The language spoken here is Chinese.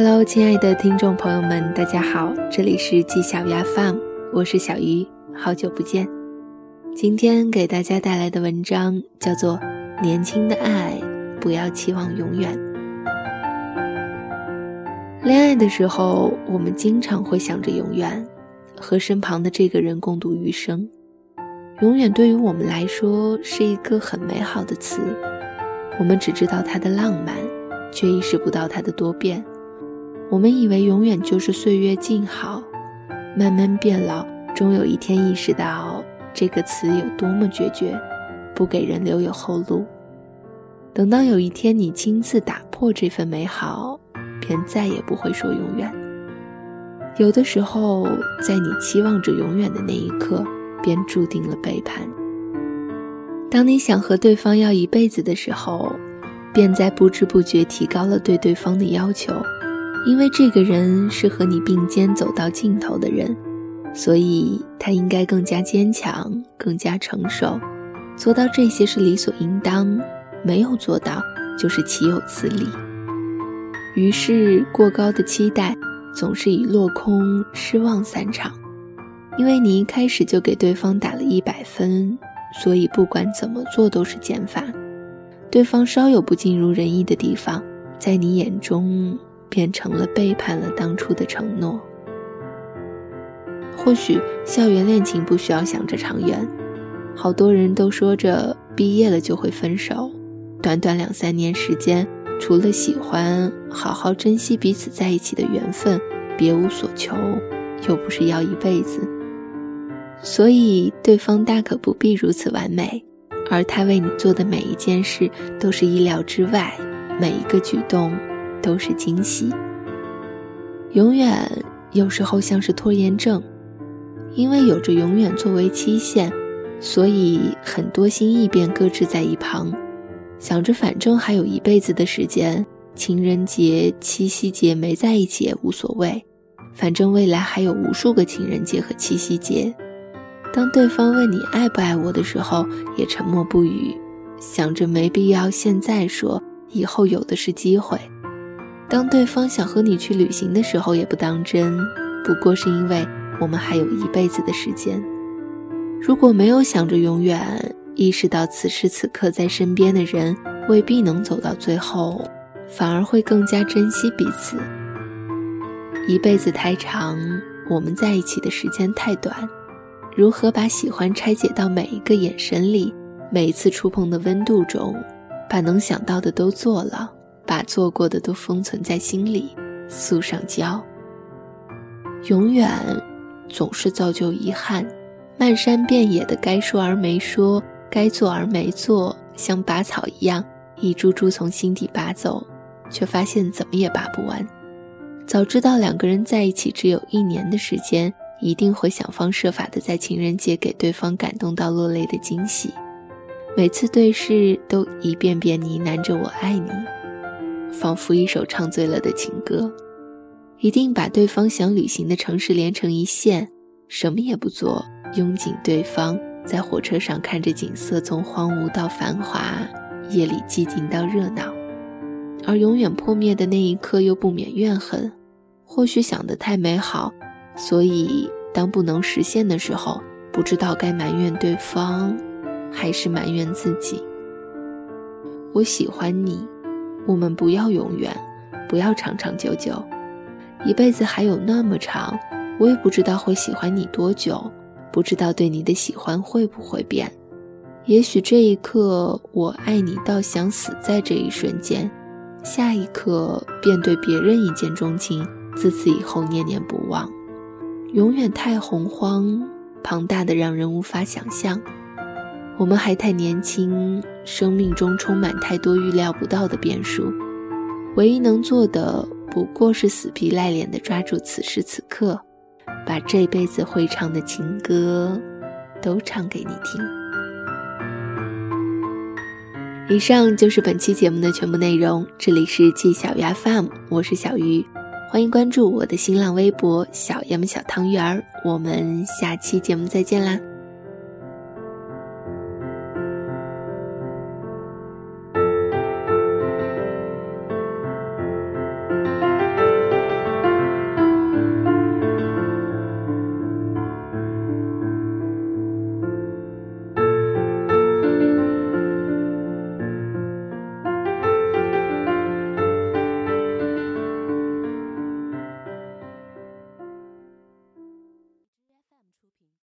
Hello，亲爱的听众朋友们，大家好，这里是季小鱼 FM，我是小鱼，好久不见。今天给大家带来的文章叫做《年轻的爱，不要期望永远》。恋爱的时候，我们经常会想着永远，和身旁的这个人共度余生。永远对于我们来说是一个很美好的词，我们只知道它的浪漫，却意识不到它的多变。我们以为永远就是岁月静好，慢慢变老，终有一天意识到。这个词有多么决绝，不给人留有后路。等到有一天你亲自打破这份美好，便再也不会说永远。有的时候，在你期望着永远的那一刻，便注定了背叛。当你想和对方要一辈子的时候，便在不知不觉提高了对对方的要求，因为这个人是和你并肩走到尽头的人。所以，他应该更加坚强，更加成熟，做到这些是理所应当。没有做到，就是岂有此理。于是，过高的期待总是以落空、失望散场。因为你一开始就给对方打了一百分，所以不管怎么做都是减法。对方稍有不尽如人意的地方，在你眼中变成了背叛了当初的承诺。或许校园恋情不需要想着长远，好多人都说着毕业了就会分手，短短两三年时间，除了喜欢，好好珍惜彼此在一起的缘分，别无所求，又不是要一辈子。所以对方大可不必如此完美，而他为你做的每一件事都是意料之外，每一个举动都是惊喜。永远有时候像是拖延症。因为有着永远作为期限，所以很多心意便搁置在一旁，想着反正还有一辈子的时间，情人节、七夕节没在一起也无所谓，反正未来还有无数个情人节和七夕节。当对方问你爱不爱我的时候，也沉默不语，想着没必要现在说，以后有的是机会。当对方想和你去旅行的时候，也不当真，不过是因为。我们还有一辈子的时间，如果没有想着永远，意识到此时此刻在身边的人未必能走到最后，反而会更加珍惜彼此。一辈子太长，我们在一起的时间太短，如何把喜欢拆解到每一个眼神里，每一次触碰的温度中，把能想到的都做了，把做过的都封存在心里，塑上胶。永远。总是造就遗憾，漫山遍野的该说而没说，该做而没做，像拔草一样，一株株从心底拔走，却发现怎么也拔不完。早知道两个人在一起只有一年的时间，一定会想方设法的在情人节给对方感动到落泪的惊喜。每次对视都一遍遍呢喃着“我爱你”，仿佛一首唱醉了的情歌。一定把对方想旅行的城市连成一线，什么也不做，拥紧对方，在火车上看着景色从荒芜到繁华，夜里寂静到热闹，而永远破灭的那一刻又不免怨恨。或许想得太美好，所以当不能实现的时候，不知道该埋怨对方，还是埋怨自己。我喜欢你，我们不要永远，不要长长久久。一辈子还有那么长，我也不知道会喜欢你多久，不知道对你的喜欢会不会变。也许这一刻我爱你到想死在这一瞬间，下一刻便对别人一见钟情，自此以后念念不忘。永远太洪荒，庞大的让人无法想象。我们还太年轻，生命中充满太多预料不到的变数，唯一能做的。不过是死皮赖脸地抓住此时此刻，把这辈子会唱的情歌都唱给你听。以上就是本期节目的全部内容。这里是季小鱼 FM，我是小鱼，欢迎关注我的新浪微博“小 M 小汤圆儿”。我们下期节目再见啦！